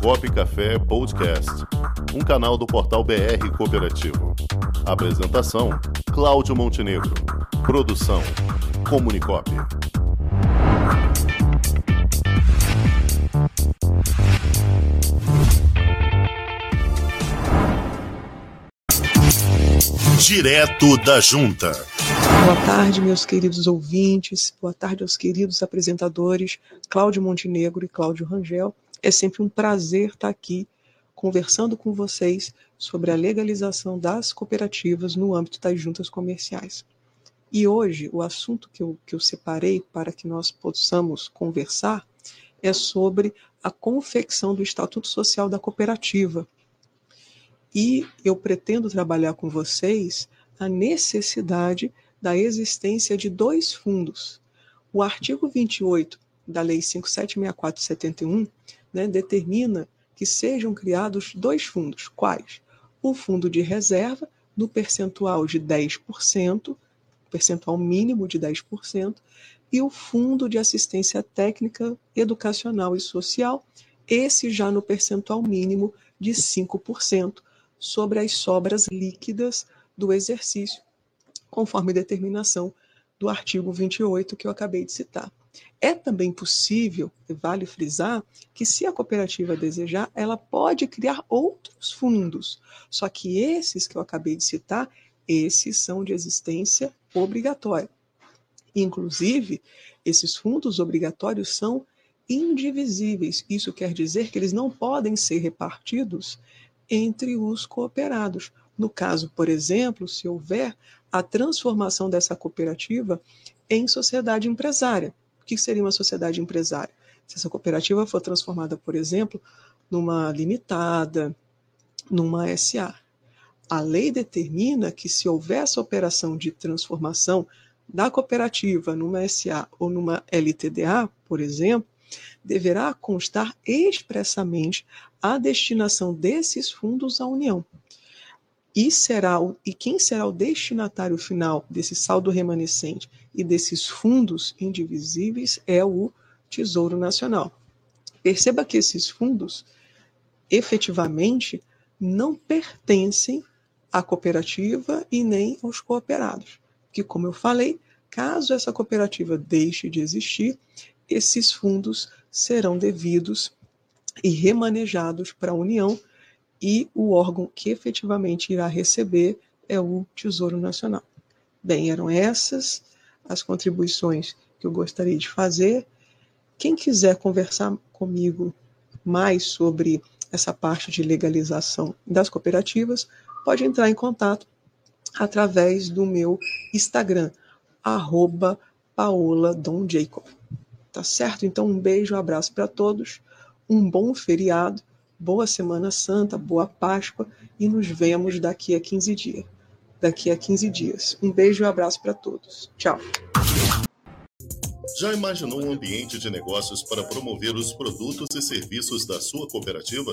Comunicop Café Podcast, um canal do portal BR Cooperativo. Apresentação: Cláudio Montenegro. Produção: Comunicop. Direto da Junta. Boa tarde, meus queridos ouvintes. Boa tarde aos queridos apresentadores Cláudio Montenegro e Cláudio Rangel. É sempre um prazer estar aqui conversando com vocês sobre a legalização das cooperativas no âmbito das juntas comerciais. E hoje, o assunto que eu, que eu separei para que nós possamos conversar é sobre a confecção do Estatuto Social da Cooperativa. E eu pretendo trabalhar com vocês a necessidade da existência de dois fundos. O artigo 28 da Lei 5764/71 né, determina que sejam criados dois fundos. Quais? O fundo de reserva, no percentual de 10%, percentual mínimo de 10%, e o fundo de assistência técnica, educacional e social, esse já no percentual mínimo de 5% sobre as sobras líquidas do exercício, conforme determinação do artigo 28 que eu acabei de citar. É também possível, vale frisar, que se a cooperativa desejar, ela pode criar outros fundos. Só que esses que eu acabei de citar, esses são de existência obrigatória. Inclusive, esses fundos obrigatórios são indivisíveis. Isso quer dizer que eles não podem ser repartidos entre os cooperados. No caso, por exemplo, se houver a transformação dessa cooperativa em sociedade empresária. Que seria uma sociedade empresária? Se essa cooperativa for transformada, por exemplo, numa limitada, numa SA. A lei determina que se houver essa operação de transformação da cooperativa numa SA ou numa LTDA, por exemplo, deverá constar expressamente a destinação desses fundos à União. E, será o, e quem será o destinatário final desse saldo remanescente e desses fundos indivisíveis é o Tesouro Nacional. Perceba que esses fundos, efetivamente, não pertencem à cooperativa e nem aos cooperados. Que, como eu falei, caso essa cooperativa deixe de existir, esses fundos serão devidos e remanejados para a União e o órgão que efetivamente irá receber é o Tesouro Nacional. Bem, eram essas as contribuições que eu gostaria de fazer. Quem quiser conversar comigo mais sobre essa parte de legalização das cooperativas, pode entrar em contato através do meu Instagram, arroba. Tá certo? Então, um beijo, um abraço para todos, um bom feriado boa Semana Santa, boa Páscoa e nos vemos daqui a 15 dias. Daqui a 15 dias. Um beijo e um abraço para todos. Tchau. Já imaginou um ambiente de negócios para promover os produtos e serviços da sua cooperativa?